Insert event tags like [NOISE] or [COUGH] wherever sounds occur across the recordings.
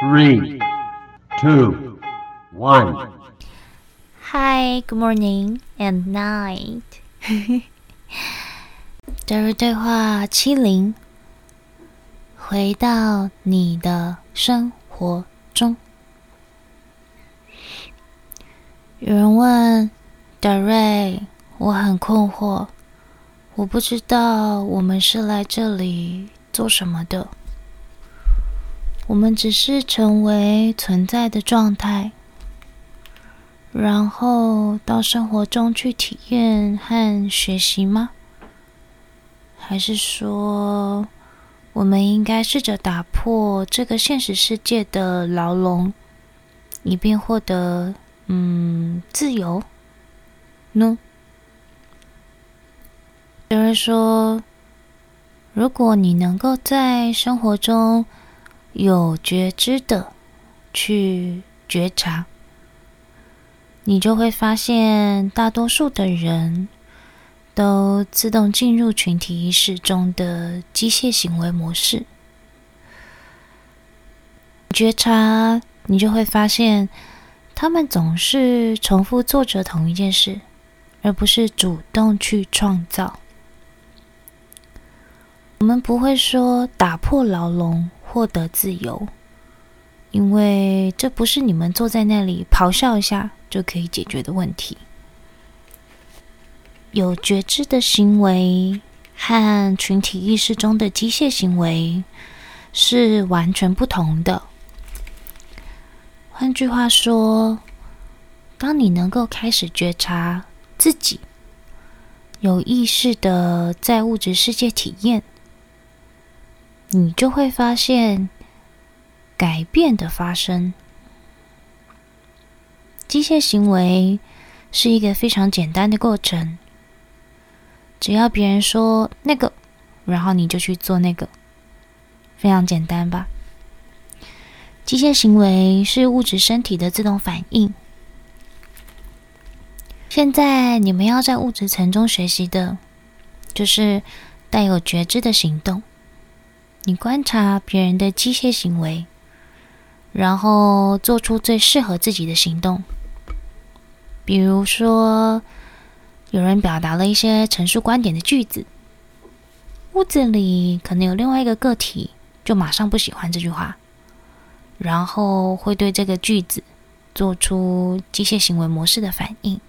Three, two, one. Hi, good morning and night. 德 [LAUGHS] 瑞对话七零，回到你的生活中。有人问德瑞，我很困惑，我不知道我们是来这里做什么的。我们只是成为存在的状态，然后到生活中去体验和学习吗？还是说，我们应该试着打破这个现实世界的牢笼，以便获得嗯自由呢？有人说，如果你能够在生活中，有觉知的去觉察，你就会发现，大多数的人都自动进入群体意识中的机械行为模式。觉察，你就会发现，他们总是重复做着同一件事，而不是主动去创造。我们不会说打破牢笼。获得自由，因为这不是你们坐在那里咆哮一下就可以解决的问题。有觉知的行为和群体意识中的机械行为是完全不同的。换句话说，当你能够开始觉察自己，有意识的在物质世界体验。你就会发现改变的发生。机械行为是一个非常简单的过程，只要别人说那个，然后你就去做那个，非常简单吧？机械行为是物质身体的自动反应。现在你们要在物质层中学习的，就是带有觉知的行动。你观察别人的机械行为，然后做出最适合自己的行动。比如说，有人表达了一些陈述观点的句子，屋子里可能有另外一个个体，就马上不喜欢这句话，然后会对这个句子做出机械行为模式的反应。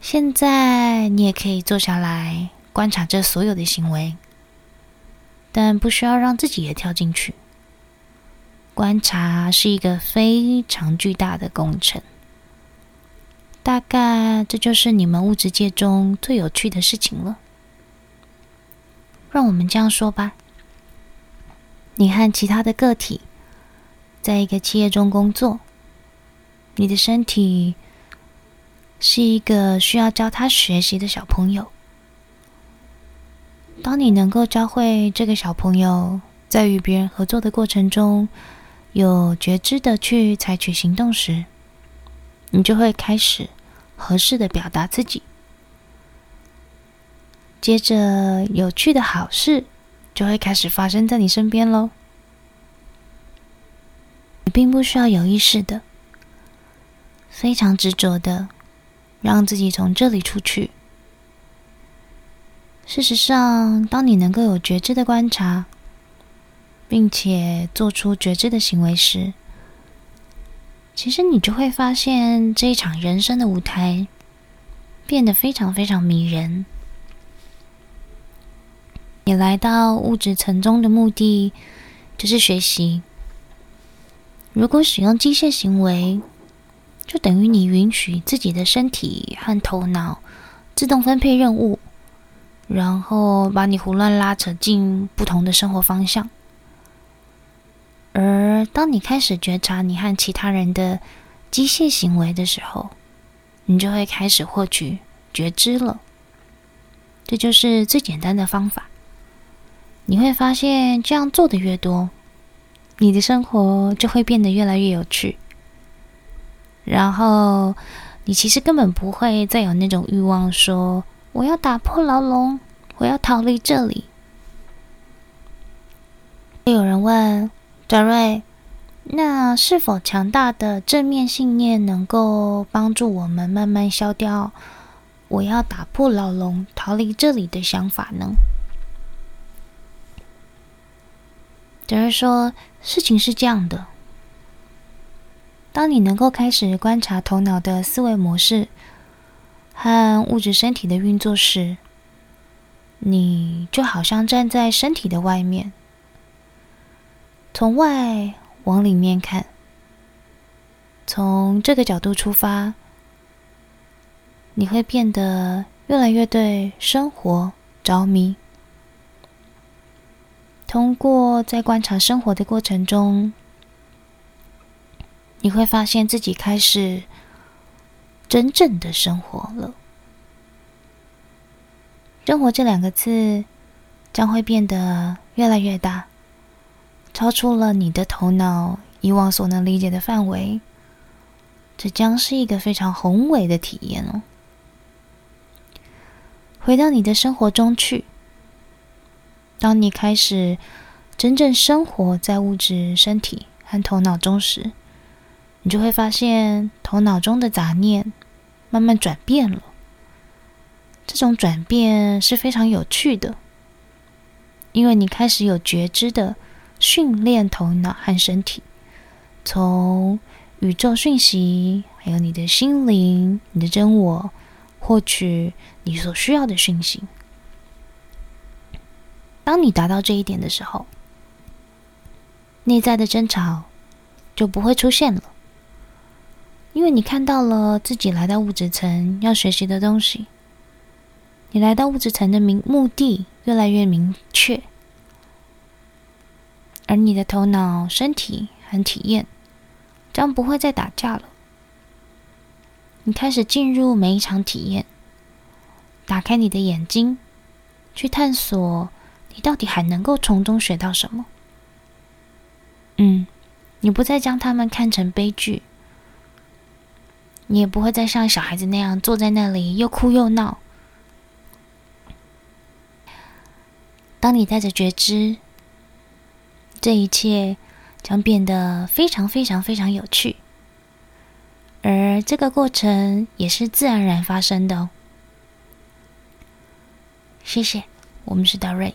现在你也可以坐下来观察这所有的行为。但不需要让自己也跳进去。观察是一个非常巨大的工程，大概这就是你们物质界中最有趣的事情了。让我们这样说吧：你和其他的个体在一个企业中工作，你的身体是一个需要教他学习的小朋友。当你能够教会这个小朋友在与别人合作的过程中有觉知的去采取行动时，你就会开始合适的表达自己。接着，有趣的好事就会开始发生在你身边喽。你并不需要有意识的、非常执着的让自己从这里出去。事实上，当你能够有觉知的观察，并且做出觉知的行为时，其实你就会发现这一场人生的舞台变得非常非常迷人。你来到物质层中的目的就是学习。如果使用机械行为，就等于你允许自己的身体和头脑自动分配任务。然后把你胡乱拉扯进不同的生活方向，而当你开始觉察你和其他人的机械行为的时候，你就会开始获取觉知了。这就是最简单的方法。你会发现，这样做的越多，你的生活就会变得越来越有趣。然后，你其实根本不会再有那种欲望说。我要打破牢笼，我要逃离这里。有人问德瑞，那是否强大的正面信念能够帮助我们慢慢消掉“我要打破牢笼，逃离这里”的想法呢？德瑞说：“事情是这样的，当你能够开始观察头脑的思维模式和物质身体的运作时，你就好像站在身体的外面。”从外往里面看，从这个角度出发，你会变得越来越对生活着迷。通过在观察生活的过程中，你会发现自己开始真正的生活了。生活这两个字将会变得越来越大。超出了你的头脑以往所能理解的范围，这将是一个非常宏伟的体验哦。回到你的生活中去，当你开始真正生活在物质身体和头脑中时，你就会发现头脑中的杂念慢慢转变了。这种转变是非常有趣的，因为你开始有觉知的。训练头脑和身体，从宇宙讯息，还有你的心灵、你的真我，获取你所需要的讯息。当你达到这一点的时候，内在的争吵就不会出现了，因为你看到了自己来到物质层要学习的东西，你来到物质层的明目的越来越明确。而你的头脑、身体和体验将不会再打架了。你开始进入每一场体验，打开你的眼睛，去探索你到底还能够从中学到什么。嗯，你不再将他们看成悲剧，你也不会再像小孩子那样坐在那里又哭又闹。当你带着觉知。这一切将变得非常非常非常有趣，而这个过程也是自然而然发生的哦。谢谢，我们是大瑞。